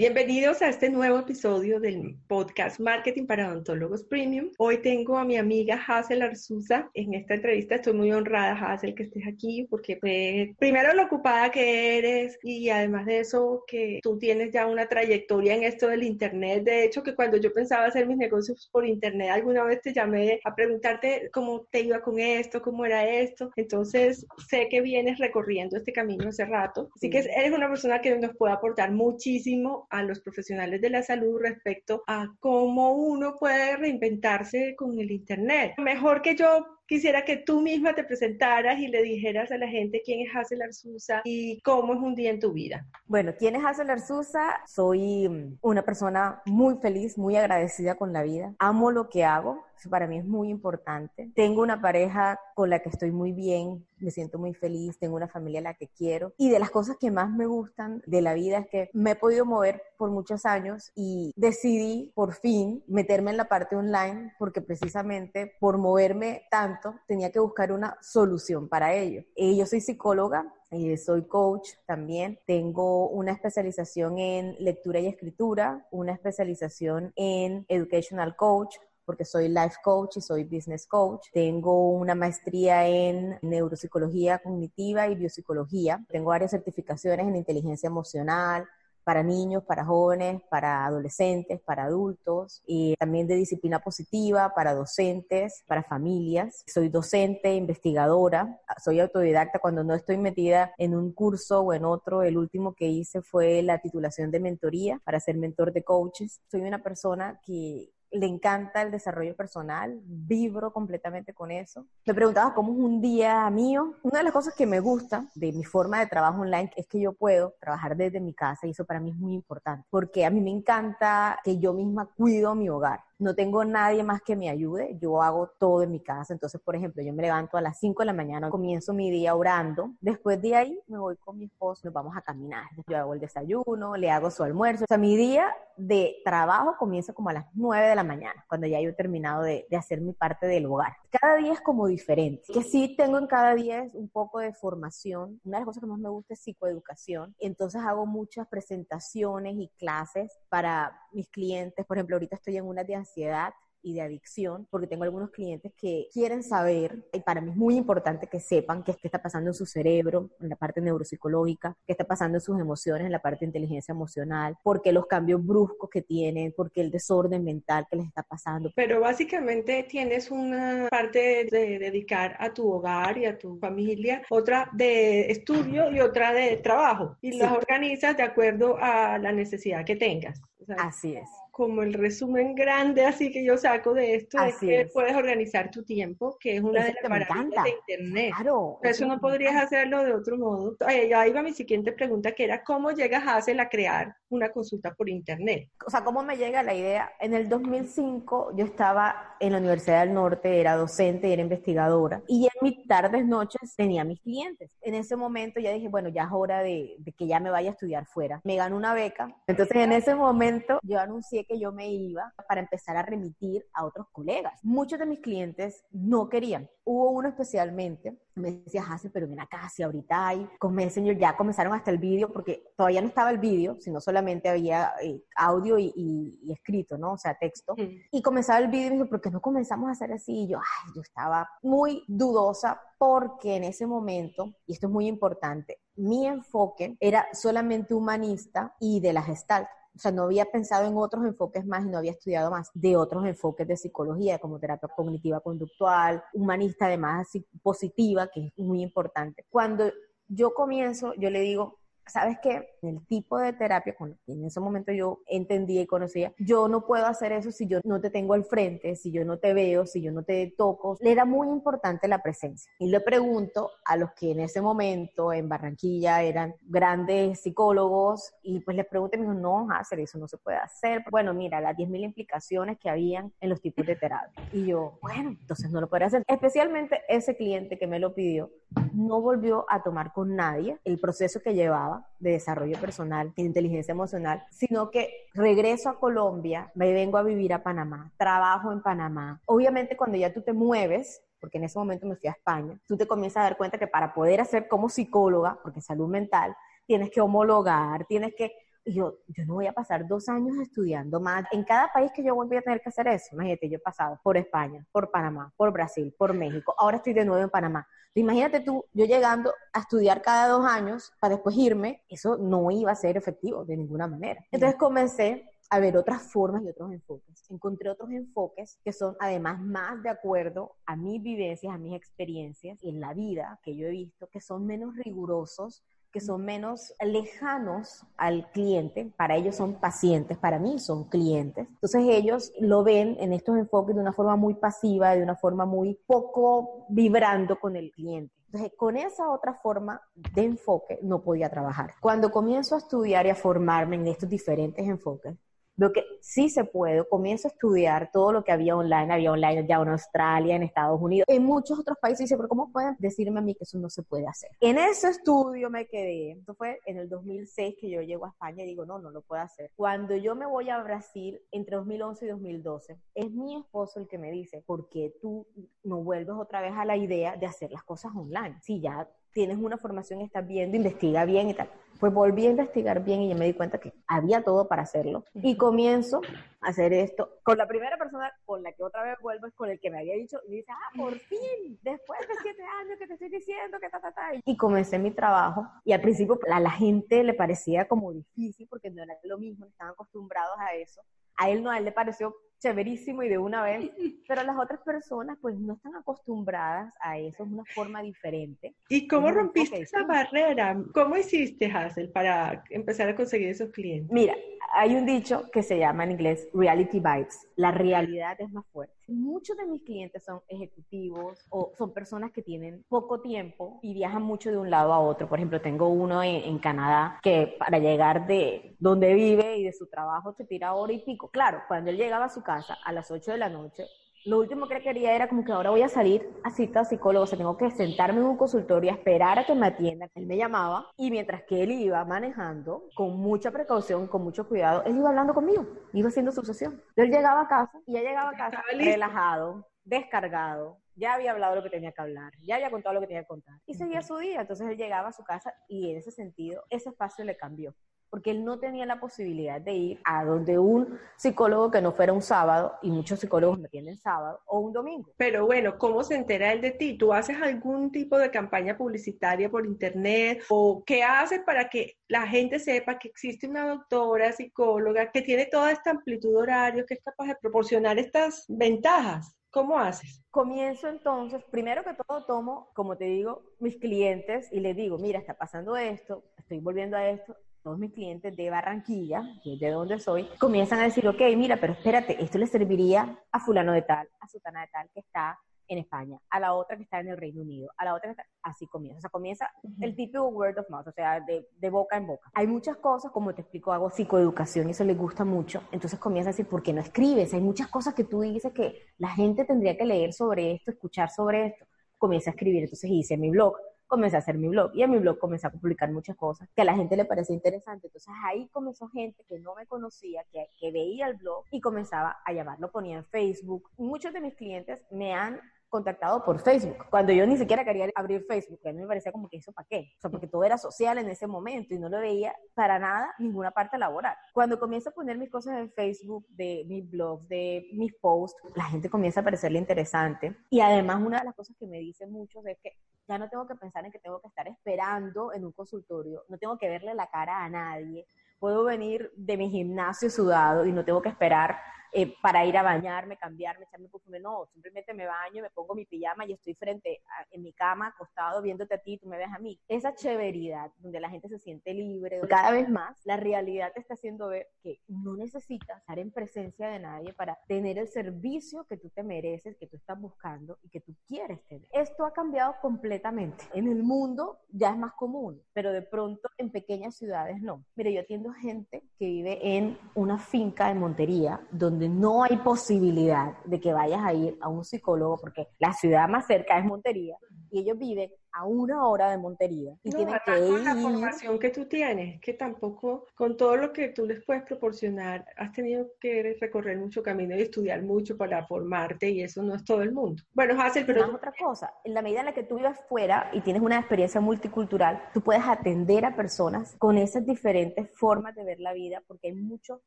Bienvenidos a este nuevo episodio del podcast Marketing para Odontólogos Premium. Hoy tengo a mi amiga Hazel Arzuza en esta entrevista. Estoy muy honrada, Hazel, que estés aquí porque pues, primero lo ocupada que eres y además de eso que tú tienes ya una trayectoria en esto del Internet. De hecho, que cuando yo pensaba hacer mis negocios por Internet, alguna vez te llamé a preguntarte cómo te iba con esto, cómo era esto. Entonces, sé que vienes recorriendo este camino hace rato. Así que eres una persona que nos puede aportar muchísimo a los profesionales de la salud respecto a cómo uno puede reinventarse con el Internet. Mejor que yo quisiera que tú misma te presentaras y le dijeras a la gente quién es Hazel Arzusa y cómo es un día en tu vida. Bueno, ¿quién es Hazel Arzusa? Soy mm, una persona muy feliz, muy agradecida con la vida. Amo lo que hago, eso para mí es muy importante. Tengo una pareja con la que estoy muy bien, me siento muy feliz, tengo una familia a la que quiero. Y de las cosas que más me gustan de la vida es que me he podido mover por muchos años y decidí por fin meterme en la parte online porque precisamente por moverme tanto tenía que buscar una solución para ello. Eh, yo soy psicóloga, eh, soy coach también. Tengo una especialización en lectura y escritura, una especialización en educational coach, porque soy life coach y soy business coach. Tengo una maestría en neuropsicología cognitiva y biopsicología. Tengo varias certificaciones en inteligencia emocional, para niños, para jóvenes, para adolescentes, para adultos, y también de disciplina positiva para docentes, para familias. Soy docente, investigadora, soy autodidacta cuando no estoy metida en un curso o en otro. El último que hice fue la titulación de mentoría para ser mentor de coaches. Soy una persona que le encanta el desarrollo personal, vibro completamente con eso. Me preguntaba cómo es un día mío. Una de las cosas que me gusta de mi forma de trabajo online es que yo puedo trabajar desde mi casa y eso para mí es muy importante, porque a mí me encanta que yo misma cuido mi hogar no tengo nadie más que me ayude, yo hago todo en mi casa. Entonces, por ejemplo, yo me levanto a las 5 de la mañana, comienzo mi día orando, después de ahí me voy con mi esposo, nos vamos a caminar. Yo hago el desayuno, le hago su almuerzo. O sea, mi día de trabajo comienza como a las 9 de la mañana, cuando ya yo he terminado de, de hacer mi parte del hogar. Cada día es como diferente. Que sí tengo en cada día es un poco de formación. Una de las cosas que más me gusta es psicoeducación. Entonces hago muchas presentaciones y clases para mis clientes. Por ejemplo, ahorita estoy en una de ansiedad y de adicción, porque tengo algunos clientes que quieren saber, y para mí es muy importante que sepan qué, está pasando en su cerebro, en la parte neuropsicológica, qué está pasando en sus emociones, en la parte de inteligencia emocional, por qué los cambios bruscos que tienen, por qué el desorden mental que les está pasando. Pero básicamente tienes una parte de dedicar a tu hogar y a tu familia, otra de estudio y otra de trabajo, y las organizas de acuerdo a la necesidad que tengas. Así es como el resumen grande así que yo saco de esto es que puedes organizar tu tiempo, que es una de las maravillas de internet. Claro. Eso, no podrías hacerlo de otro modo. ahí va mi siguiente pregunta que era ¿cómo llegas a hacer a crear una consulta por internet? O sea, ¿cómo me llega la idea? En el 2005 yo estaba en la Universidad del Norte, era docente, era investigadora y en mis tardes, noches tenía mis clientes. En ese momento ya dije, bueno, ya es hora de, que ya me vaya a estudiar fuera. Me ganó una beca. Entonces en ese momento yo anuncié que yo me iba para empezar a remitir a otros colegas. Muchos de mis clientes no querían. Hubo uno especialmente, me decía, Hazel, pero ven acá, si ahorita hay señor ya comenzaron hasta el vídeo, porque todavía no estaba el vídeo, sino solamente había eh, audio y, escrito, ¿no? O sea, texto. Y comenzaba el vídeo y me dijo, ¿por qué no comenzamos a hacer así? Y yo, ay, yo estaba muy dudosa porque en ese momento, y esto es muy importante, mi enfoque era solamente humanista y de la gestalt o sea, no había pensado en otros enfoques más y no había estudiado más de otros enfoques de psicología, como terapia cognitiva conductual, humanista, además positiva, que es muy importante. Cuando yo comienzo, yo le digo, ¿sabes qué? El tipo de terapia que en ese momento yo entendía y conocía, yo no puedo hacer eso si yo no te tengo al frente, si yo no te veo, si yo no te toco. Le era muy importante la presencia. Y le pregunto a los que en ese momento en Barranquilla eran grandes psicólogos y pues les pregunté me dijo, no, hacer eso no se puede hacer. Bueno, mira, las 10.000 implicaciones que habían en los tipos de terapia. Y yo, bueno, entonces no lo podría hacer. Especialmente ese cliente que me lo pidió, no volvió a tomar con nadie el proceso que llevaba de desarrollo personal de inteligencia emocional, sino que regreso a Colombia, me vengo a vivir a Panamá, trabajo en Panamá. Obviamente cuando ya tú te mueves, porque en ese momento me fui a España, tú te comienzas a dar cuenta que para poder hacer como psicóloga, porque salud mental, tienes que homologar, tienes que yo, yo no voy a pasar dos años estudiando más. En cada país que yo voy a tener que hacer eso. Imagínate, yo he pasado por España, por Panamá, por Brasil, por México. Ahora estoy de nuevo en Panamá. Imagínate tú, yo llegando a estudiar cada dos años para después irme, eso no iba a ser efectivo de ninguna manera. Entonces comencé a ver otras formas y otros enfoques. Encontré otros enfoques que son además más de acuerdo a mis vivencias, a mis experiencias en la vida que yo he visto, que son menos rigurosos, que son menos lejanos al cliente, para ellos son pacientes, para mí son clientes. Entonces ellos lo ven en estos enfoques de una forma muy pasiva, de una forma muy poco vibrando con el cliente. Entonces, con esa otra forma de enfoque no podía trabajar. Cuando comienzo a estudiar y a formarme en estos diferentes enfoques, veo que sí se puede, comienzo a estudiar todo lo que había online, había online ya en Australia, en Estados Unidos, en muchos otros países, y dice, pero ¿cómo pueden decirme a mí que eso no se puede hacer? En ese estudio me quedé, esto fue en el 2006 que yo llego a España y digo, no, no lo puedo hacer. Cuando yo me voy a Brasil entre 2011 y 2012, es mi esposo el que me dice, ¿por qué tú no vuelves otra vez a la idea de hacer las cosas online? Si ya tienes una formación, estás viendo, investiga bien y tal. Pues volví a investigar bien y yo me di cuenta que había todo para hacerlo. Y comienzo a hacer esto con la primera persona con la que otra vez vuelvo es con el que me había dicho, y dice, ah, por fin, después de siete años que te estoy diciendo que ta, ta, ta. Y comencé mi trabajo y al principio a la gente le parecía como difícil porque no era lo mismo, estaban acostumbrados a eso. A él no, a él le pareció chéverísimo y de una vez, pero las otras personas pues no están acostumbradas a eso, es una forma diferente. ¿Y cómo rompiste esa barrera? ¿Cómo hiciste, Hazel, para empezar a conseguir esos clientes? Mira, hay un dicho que se llama en inglés reality bites, la realidad es más fuerte. Muchos de mis clientes son ejecutivos o son personas que tienen poco tiempo y viajan mucho de un lado a otro. Por ejemplo, tengo uno en, en Canadá que para llegar de donde vive y de su trabajo se tira hora y pico. Claro, cuando él llegaba a su casa a las 8 de la noche, lo último que quería era como que ahora voy a salir a cita psicólogo, o sea, tengo que sentarme en un consultorio a esperar a que me atiendan. Él me llamaba y mientras que él iba manejando, con mucha precaución, con mucho cuidado, él iba hablando conmigo, iba haciendo su sesión. Yo él llegaba a casa y ya llegaba a casa relajado, descargado, ya había hablado lo que tenía que hablar, ya había contado lo que tenía que contar y seguía su día. Entonces él llegaba a su casa y en ese sentido ese espacio le cambió porque él no tenía la posibilidad de ir a donde un psicólogo que no fuera un sábado, y muchos psicólogos me tienen sábado, o un domingo. Pero bueno, ¿cómo se entera él de ti? ¿Tú haces algún tipo de campaña publicitaria por internet? ¿O qué haces para que la gente sepa que existe una doctora psicóloga que tiene toda esta amplitud horaria, que es capaz de proporcionar estas ventajas? ¿Cómo haces? Comienzo entonces, primero que todo tomo, como te digo, mis clientes y les digo, mira, está pasando esto, estoy volviendo a esto, todos mis clientes de Barranquilla, que es de donde soy, comienzan a decir, ok, mira, pero espérate, esto le serviría a fulano de tal, a sutana de tal, que está en España, a la otra que está en el Reino Unido, a la otra que está, así comienza, o sea, comienza el típico word of mouth, o sea, de, de, boca en boca. Hay muchas cosas, como te explico, hago psicoeducación y eso les gusta mucho, entonces comienza a decir, ¿por qué no escribes? Hay muchas cosas que tú dices que la gente tendría que leer sobre esto, escuchar sobre esto, comienza a escribir, entonces hice mi blog, comencé a hacer mi blog y en mi blog comencé a publicar muchas cosas que a la gente le parecía interesante. Entonces ahí comenzó gente que no me conocía, que, que veía el blog y comenzaba a llamarlo, ponía en Facebook. Muchos de mis clientes me han contactado por Facebook, cuando yo ni siquiera quería abrir Facebook, a mí me parecía como que eso para qué, o sea, porque todo era social en ese momento y no lo veía para nada ninguna parte laboral. Cuando comienzo a poner mis cosas en Facebook, de mis blogs, de mis posts, la gente comienza a parecerle interesante. Y además una de las cosas que me dicen muchos es que ya no tengo que pensar en que tengo que estar esperando en un consultorio, no tengo que verle la cara a nadie, puedo venir de mi gimnasio sudado y no tengo que esperar eh, para ir a bañarme, cambiarme, echarme perfume. No, simplemente me baño, me pongo mi pijama y estoy frente a, en mi cama, acostado, viéndote a ti, tú me ves a mí. Esa chéveridad donde la gente se siente libre, cada vez más la realidad te está haciendo ver que no necesitas estar en presencia de nadie para tener el servicio que tú te mereces, que tú estás buscando y que tú quieres tener. Esto ha cambiado completamente. En el mundo ya es más común, pero de pronto en pequeñas ciudades no. Mire, yo atiendo gente que vive en una finca de Montería donde no hay posibilidad de que vayas a ir a un psicólogo porque la ciudad más cerca es Montería y ellos viven a una hora de Montería y tienen que ir. Con la formación que tú tienes, que tampoco, con todo lo que tú les puedes proporcionar, has tenido que recorrer mucho camino y estudiar mucho para formarte y eso no es todo el mundo. Bueno, Hazel, pero... es otra cosa, en la medida en la que tú vivas fuera y tienes una experiencia multicultural, tú puedes atender a personas con esas diferentes formas de ver la vida porque hay mucho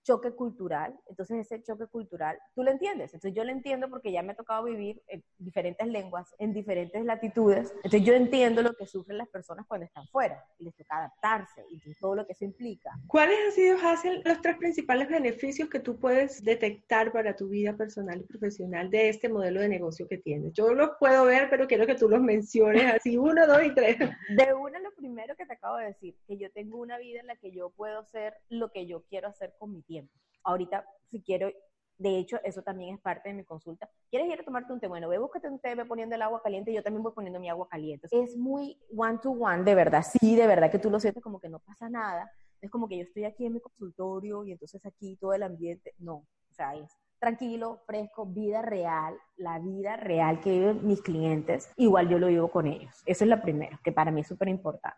choque cultural, entonces ese choque cultural, tú lo entiendes, entonces yo lo entiendo porque ya me ha tocado vivir en diferentes lenguas, en diferentes latitudes, entonces yo entiendo entiendo lo que sufren las personas cuando están fuera y les toca adaptarse y todo lo que eso implica. ¿Cuáles han sido, Hazel, los tres principales beneficios que tú puedes detectar para tu vida personal y profesional de este modelo de negocio que tienes? Yo los puedo ver, pero quiero que tú los menciones así, uno, dos y tres. De una, lo primero que te acabo de decir, que yo tengo una vida en la que yo puedo hacer lo que yo quiero hacer con mi tiempo. Ahorita, si quiero de hecho, eso también es parte de mi consulta. ¿Quieres ir a tomarte un té? Bueno, ve, búscate un té, ve poniendo el agua caliente yo también voy poniendo mi agua caliente. Es muy one to one, de verdad. Sí, de verdad que tú lo sientes como que no pasa nada. Es como que yo estoy aquí en mi consultorio y entonces aquí todo el ambiente. No, o sea, es tranquilo, fresco, vida real, la vida real que viven mis clientes. Igual yo lo vivo con ellos. Eso es lo primero, que para mí es súper importante.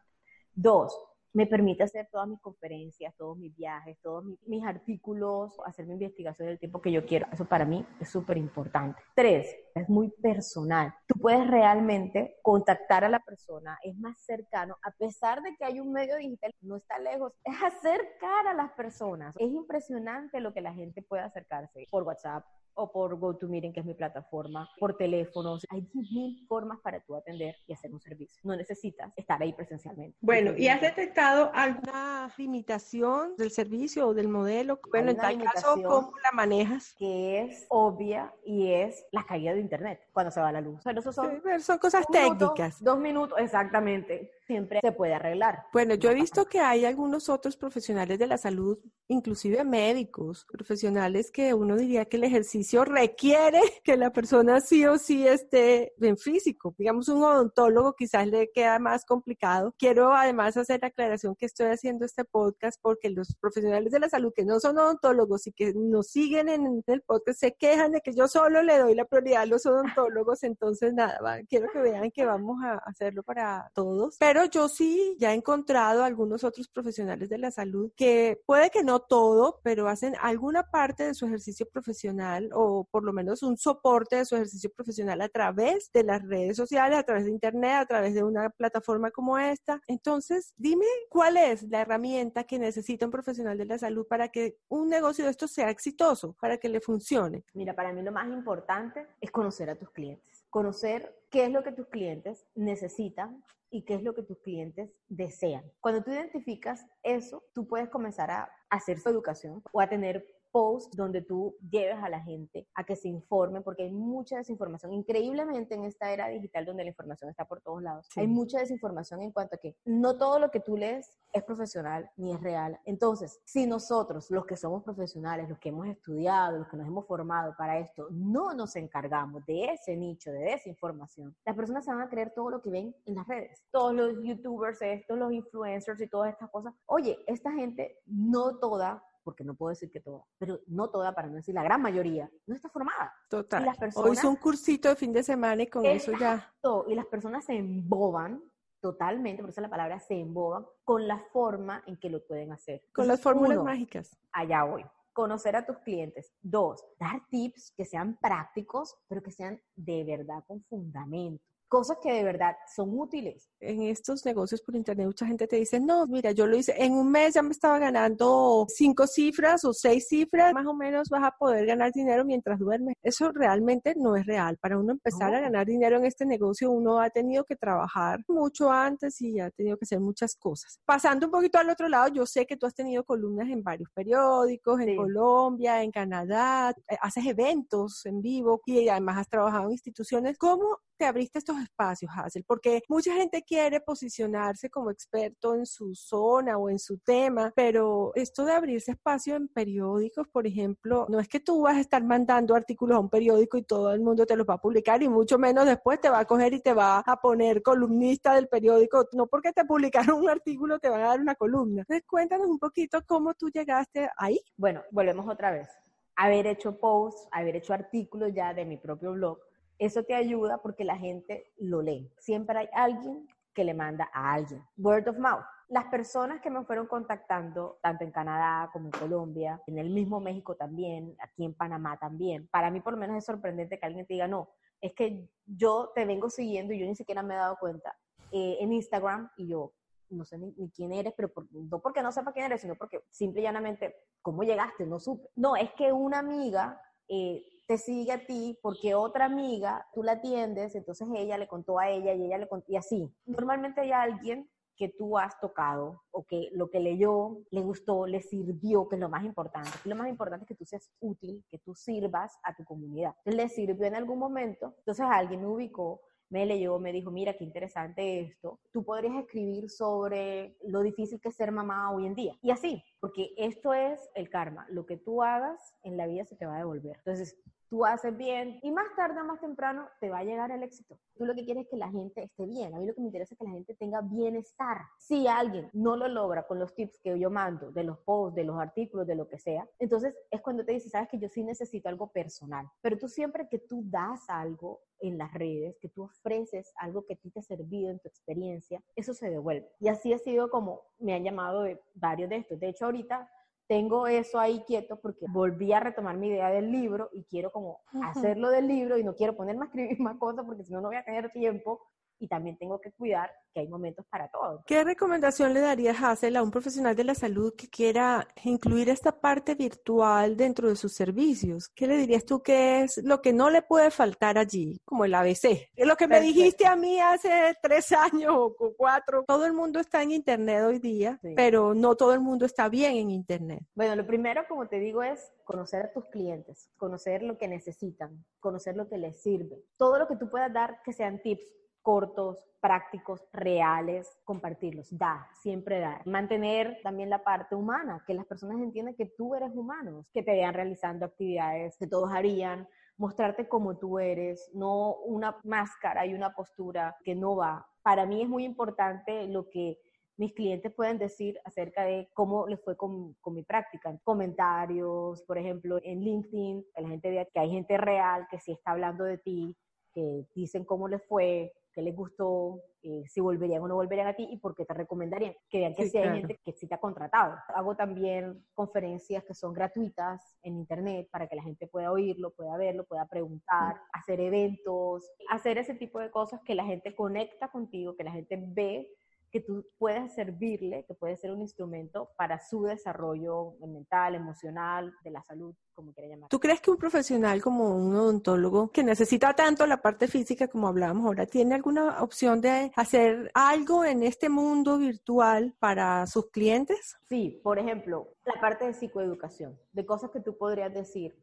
Dos, me permite hacer todas mis conferencias, todos mis viajes, todos mis, artículos, hacer mi investigación del tiempo que yo quiero. Eso para mí es súper importante. Tres, es muy personal. Tú puedes realmente contactar a la persona, es más cercano, a pesar de que hay un medio digital, no está lejos, es acercar a las personas. Es impresionante lo que la gente puede acercarse por WhatsApp, o por GoToMeeting, que es mi plataforma, por teléfonos. Hay mil formas para tú atender y hacer un servicio. No necesitas estar ahí presencialmente. Bueno, ¿y has detectado alguna limitación del servicio o del modelo? Bueno, en tal caso, ¿cómo la manejas? Que es obvia y es la caída de Internet cuando se va la luz. Pero eso son, son cosas técnicas. dos minutos, exactamente siempre se puede arreglar. Bueno, yo he visto que hay algunos otros profesionales de la salud, inclusive médicos, profesionales que uno diría que el ejercicio requiere que la persona sí o sí esté en físico. Digamos, un odontólogo quizás le queda más complicado. Quiero además hacer la aclaración que estoy haciendo este podcast porque los profesionales de la salud que no son odontólogos y que nos siguen en el podcast se quejan de que yo solo le doy la prioridad a los odontólogos. Entonces, nada, quiero que vean que vamos a hacerlo para todos. Pero yo sí ya he encontrado algunos otros profesionales de la salud que puede que no todo, pero hacen alguna parte de su ejercicio profesional o por lo menos un soporte de su ejercicio profesional a través de las redes sociales, a través de internet, a través de una plataforma como esta. Entonces, dime cuál es la herramienta que necesita un profesional de la salud para que un negocio de esto sea exitoso, para que le funcione. Mira, para mí lo más importante es conocer a tus clientes, conocer qué es lo que tus clientes necesitan y qué es lo que tus clientes desean. Cuando tú identificas eso, tú puedes comenzar a hacer su educación o a tener post donde tú lleves a la gente a que se informe, porque hay mucha desinformación. Increíblemente en esta era digital donde la información está por todos lados, hay mucha desinformación en cuanto a que no todo lo que tú lees es profesional ni es real. Entonces, si nosotros, los que somos profesionales, los que hemos estudiado, los que nos hemos formado para esto, no nos encargamos de ese nicho de desinformación, las personas se van a creer todo lo que ven en las redes. Todos los youtubers, estos, los influencers y todas estas cosas. Oye, esta gente no toda porque no puedo decir que toda, pero no toda, para no decir la gran mayoría, no está formada. Total. Y las personas, o hizo un cursito de fin de semana y con eso ya. Y las personas se emboban totalmente, por eso la palabra se emboban, con la forma en que lo pueden hacer. Con las fórmulas mágicas. Allá voy. Conocer a tus clientes. Dos, dar tips que sean prácticos, pero que sean de verdad con fundamento cosas que de verdad son útiles. En estos negocios por internet mucha gente te dice, no, mira, yo lo hice, en un mes ya me estaba ganando cinco cifras o seis cifras, más o menos vas a poder ganar dinero mientras duermes. Eso realmente no es real. Para uno empezar a ganar dinero en este negocio, uno ha tenido que trabajar mucho antes y ha tenido que hacer muchas cosas. Pasando un poquito al otro lado, yo sé que tú has tenido columnas en varios periódicos, en Colombia, en Canadá, eh, haces eventos en vivo y además has trabajado en instituciones. ¿Cómo te abriste estos espacios, Hazel? Porque mucha gente quiere posicionarse como experto en su zona o en su tema, pero esto de abrirse espacio en periódicos, por ejemplo, no es que tú vas a estar mandando artículos a un periódico y todo el mundo te los va a publicar y mucho menos después te va a coger y te va a poner columnista del periódico. No porque te publicaron un artículo te van a dar una columna. Entonces cuéntanos un poquito cómo tú llegaste ahí. Bueno, volvemos otra vez. Haber hecho posts, haber hecho artículos ya de mi propio blog, eso te ayuda porque la gente lo lee. Siempre hay alguien que le manda a alguien. Word of mouth. Las personas que me fueron contactando, tanto en Canadá como en Colombia, en el mismo México también, aquí en Panamá también, para mí por lo menos es sorprendente que alguien te diga, no, es que yo te vengo siguiendo y yo ni siquiera me he dado cuenta eh, en Instagram y yo no sé ni, quién eres, pero no porque no sepa quién eres, sino porque simple y llanamente, ¿cómo llegaste? No supe. No, es que una amiga eh, te sigue a ti porque otra amiga, tú la atiendes, entonces ella le contó a ella y ella le contó, y así. Normalmente hay alguien que tú has tocado o que lo que leyó le gustó, le sirvió, que es lo más importante. Lo más importante es que tú seas útil, que tú sirvas a tu comunidad. Le sirvió en algún momento, entonces alguien me ubicó, me leyó, me dijo, mira, qué interesante esto. Tú podrías escribir sobre lo difícil que es ser mamá hoy en día. Y así, porque esto es el karma. Lo que tú hagas en la vida se te va a devolver. Entonces, tú haces bien y más tarde o más temprano te va a llegar el éxito. Tú lo que quieres es que la gente esté bien. A mí lo que me interesa es que la gente tenga bienestar. Si alguien no lo logra con los tips que yo mando, de los posts, de los artículos, de lo que sea, entonces es cuando te dice, sabes que yo sí necesito algo personal. Pero tú siempre que tú das algo en las redes, que tú ofreces algo que a ti te ha servido en tu experiencia, eso se devuelve. Y así ha sido como me han llamado varios de estos. De hecho, ahorita tengo eso ahí quieto porque volví a retomar mi idea del libro y quiero como hacerlo del libro y no quiero ponerme a escribir más cosas porque si no, no voy a tener tiempo y también tengo que cuidar que hay momentos para todo. ¿Qué recomendación le darías, Hazel, a un profesional de la salud que quiera incluir esta parte virtual dentro de sus servicios? ¿Qué le dirías tú que es lo que no le puede faltar allí, como el ABC? Es lo que me dijiste a mí hace tres años o cuatro. Todo el mundo está en Internet hoy día, pero no todo el mundo está bien en Internet. Bueno, lo primero, como te digo, es conocer a tus clientes, conocer lo que necesitan, conocer lo que les sirve. Todo lo que tú puedas dar que sean tips cortos, prácticos, reales, compartirlos. Da, siempre da. Mantener también la parte humana, que las personas entiendan que tú eres humano, que te vean realizando actividades que todos harían, mostrarte como tú eres, no una máscara y una postura que no va. Para mí es muy importante lo que mis clientes pueden decir acerca de cómo les fue con, con, mi práctica. Comentarios, por ejemplo, en LinkedIn, la gente vea que hay gente real que sí está hablando de ti, que dicen cómo les fue, qué les gustó, eh, si volverían o no volverían a ti y por qué te recomendarían. Que vean que sí, hay gente que sí te ha contratado. Hago también conferencias que son gratuitas en internet para que la gente pueda oírlo, pueda verlo, pueda preguntar, hacer eventos, hacer ese tipo de cosas que la gente conecta contigo, que la gente ve que tú puedes servirle, que puede ser un instrumento para su desarrollo mental, emocional, de la salud, como quiera llamar. ¿Tú crees que un profesional como un odontólogo que necesita tanto la parte física como hablábamos ahora, tiene alguna opción de hacer algo en este mundo virtual para sus clientes? Sí, por ejemplo, la parte de psicoeducación, de cosas que tú podrías decir,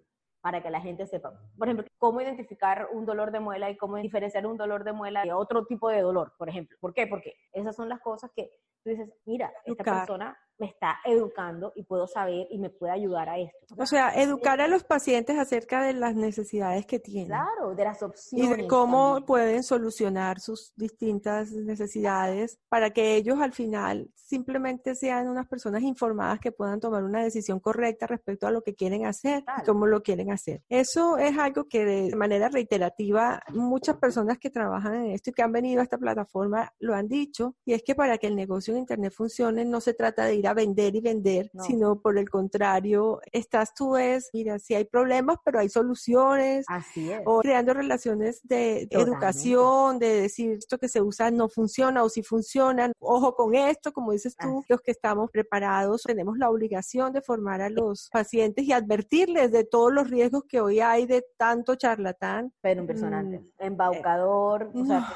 para que la gente sepa. Por ejemplo, cómo identificar un dolor de muela y cómo diferenciar un dolor de muela de otro tipo de dolor, por ejemplo. ¿Por qué? Porque esas son las cosas que tú dices, mira, esta persona me está educando y puedo saber y me puede ayudar a esto. O sea, educar a los pacientes acerca de las necesidades que tienen. Claro, de las opciones. Y de cómo pueden solucionar sus distintas necesidades para que ellos al final simplemente sean unas personas informadas que puedan tomar una decisión correcta respecto a lo que quieren hacer y cómo lo quieren hacer. Eso es algo que de manera reiterativa muchas personas que trabajan en esto y que han venido a esta plataforma lo han dicho y es que para que el negocio en Internet funcione no se trata de ir a vender y vender, sino por el contrario, estás tú es, mira, si hay problemas, pero hay soluciones. Así es. O creando relaciones de, educación, de decir esto que se usa no funciona o si funcionan, ojo con esto, como dices tú, los que estamos preparados tenemos la obligación de formar a los pacientes y advertirles de todos los riesgos que hoy hay de tanto charlatán. Pero impresionante. Mm, Embaucador, o sea,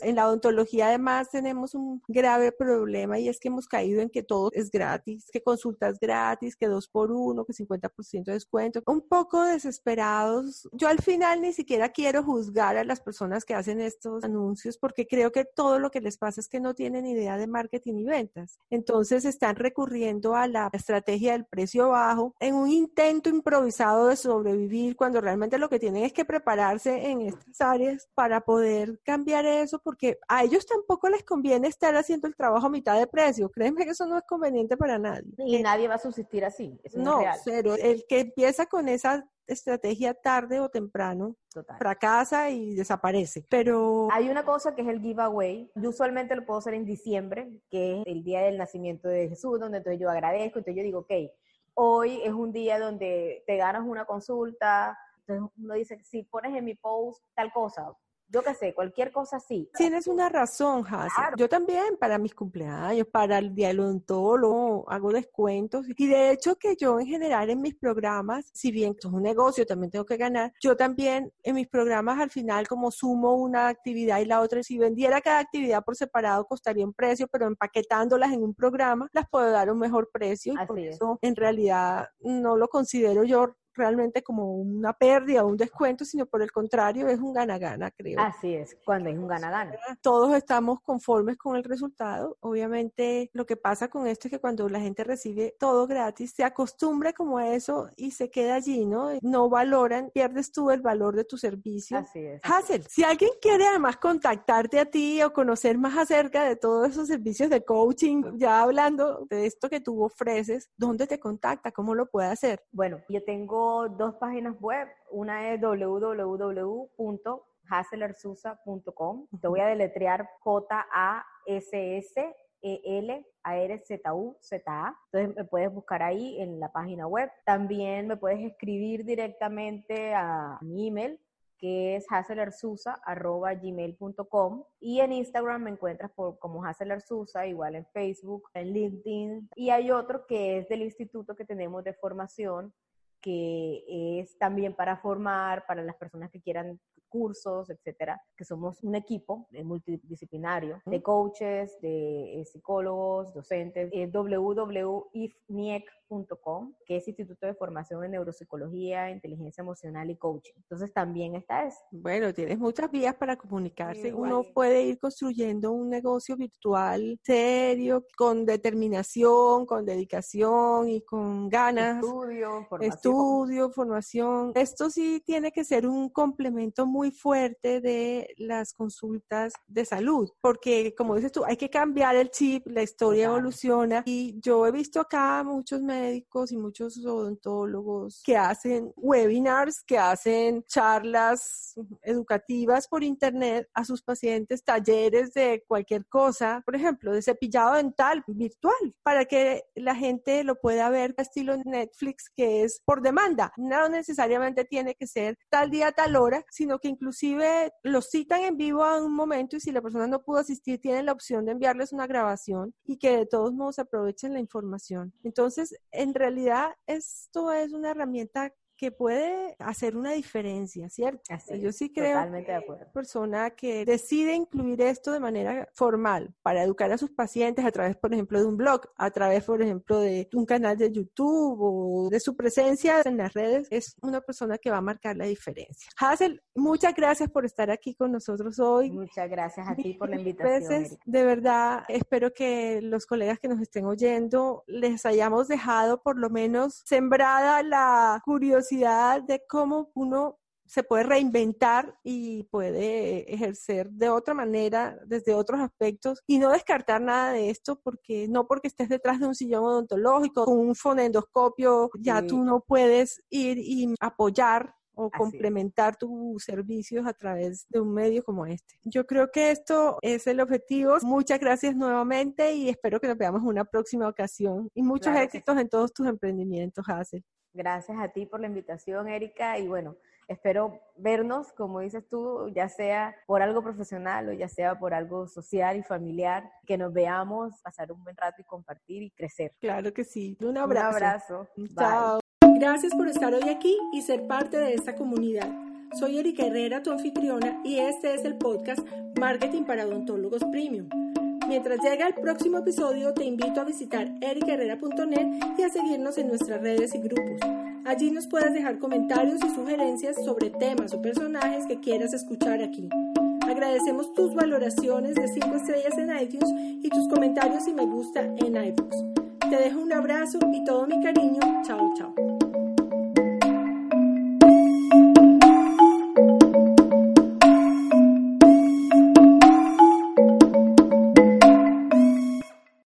en la odontología además tenemos un grave problema y es que hemos caído en que todo es gratis, que consultas gratis, que dos por uno, que 50% de descuento. Un poco desesperados. Yo al final ni siquiera quiero juzgar a las personas que hacen estos anuncios porque creo que todo lo que les pasa es que no tienen idea de marketing y ventas. Entonces están recurriendo a la estrategia del precio bajo en un intento improvisado de sobrevivir cuando realmente lo que tienen es que prepararse en estas áreas para poder cambiar eso eso porque a ellos tampoco les conviene estar haciendo el trabajo a mitad de precio. Créeme que eso no es conveniente para nadie. Y nadie va a subsistir así. no, pero el que empieza con esa estrategia tarde o temprano fracasa y desaparece. Pero hay una cosa que es el giveaway. Yo usualmente lo puedo hacer en diciembre, que es el día del nacimiento de Jesús, donde entonces yo agradezco, entonces yo digo, ok, hoy es un día donde te ganas una consulta, entonces uno dice, si pones en mi post tal cosa, yo qué sé, cualquier cosa así. Tienes una razón, Has. Yo también para mis cumpleaños, para el día del odontólogo, hago descuentos. Y de hecho que yo en general en mis programas, si bien es un negocio, también tengo que ganar, yo también en mis programas al final como sumo una actividad y la otra, si vendiera cada actividad por separado costaría un precio, pero empaquetándolas en un programa las puedo dar un mejor precio. Y por eso en realidad no lo considero yo realmente como una pérdida o un descuento, sino por el contrario es un gana-gana, creo. Así es, cuando es un gana-gana. Todos estamos conformes con el resultado. Obviamente lo que pasa con esto es que cuando la gente recibe todo gratis, se acostumbra como a eso y se queda allí, ¿no? No valoran, pierdes tú el valor de tu servicio. Así es. Hassel, si alguien quiere además contactarte a ti o conocer más acerca de todos esos servicios de coaching, ya hablando de esto que tú ofreces, ¿dónde te contacta? ¿Cómo lo puede hacer? Bueno, yo tengo dos páginas web. Una es www.hasselersusa.com. Te voy a deletrear J-A-S-S. E L A R Z U Z A. Entonces me puedes buscar ahí en la página web. También me puedes escribir directamente a mi email que es gmail.com y en Instagram me encuentras por, como Hasselersusa, igual en Facebook, en LinkedIn y hay otro que es del instituto que tenemos de formación que es también para formar, para las personas que quieran cursos, etcétera, que somos un equipo multidisciplinario de coaches, de eh, psicólogos, docentes, eh, www.ifniec.com, que es Instituto de Formación en Neuropsicología, Inteligencia Emocional y Coaching. Entonces también está eso. Bueno, tienes muchas vías para comunicarse. Uno puede ir construyendo un negocio virtual serio, con determinación, con dedicación y con ganas. Estudio, formación. Estudio, formación. Esto sí tiene que ser un complemento muy fuerte de las consultas de salud, porque como dices tú, hay que cambiar el chip, la historia evoluciona y yo he visto acá muchos médicos y muchos odontólogos que hacen webinars, que hacen charlas educativas por internet a sus pacientes, talleres de cualquier cosa, por ejemplo, de cepillado dental virtual, para que la gente lo pueda ver estilo Netflix, que es por demanda. No necesariamente tiene que ser tal día, tal hora, sino que inclusive los citan en vivo a un momento y si la persona no pudo asistir, tienen la opción de enviarles una grabación y que de todos modos aprovechen la información. Entonces, en realidad, esto es una herramienta que puede hacer una diferencia, ¿cierto? Así, Yo sí creo totalmente de acuerdo. persona que decide incluir esto de manera formal para educar a sus pacientes a través, por ejemplo, de un blog, a través, por ejemplo, de un canal de YouTube o de su presencia en las redes, es una persona que va a marcar la diferencia. Hazel, muchas gracias por estar aquí con nosotros hoy. Muchas gracias a ti por la invitación. de verdad, espero que los colegas que nos estén oyendo les hayamos dejado por lo menos sembrada la curiosidad de cómo uno se puede reinventar y puede ejercer de otra manera, desde otros aspectos, y no descartar nada de esto, porque no porque estés detrás de un sillón odontológico, con un fonendoscopio, ya tú no puedes ir y apoyar o complementar tus servicios a través de un medio como este. Yo creo que esto es el objetivo. Muchas gracias nuevamente y espero que nos veamos en una próxima ocasión y muchos éxitos en todos tus emprendimientos, Hazel. Gracias a ti por la invitación, Erika, y bueno, espero vernos, como dices tú, ya sea por algo profesional o ya sea por algo social y familiar, que nos veamos, pasar un buen rato y compartir y crecer. Claro que sí. Un abrazo. Un abrazo. Chao. Gracias por estar hoy aquí y ser parte de esta comunidad. Soy Erika Herrera, tu anfitriona, y este es el podcast Marketing para Odontólogos Premium. Mientras llega el próximo episodio, te invito a visitar ericaherrera.net y a seguirnos en nuestras redes y grupos. Allí nos puedes dejar comentarios y sugerencias sobre temas o personajes que quieras escuchar aquí. Agradecemos tus valoraciones de 5 estrellas en iTunes y tus comentarios y me gusta en iBooks. Te dejo un abrazo y todo mi cariño. Chao, chao.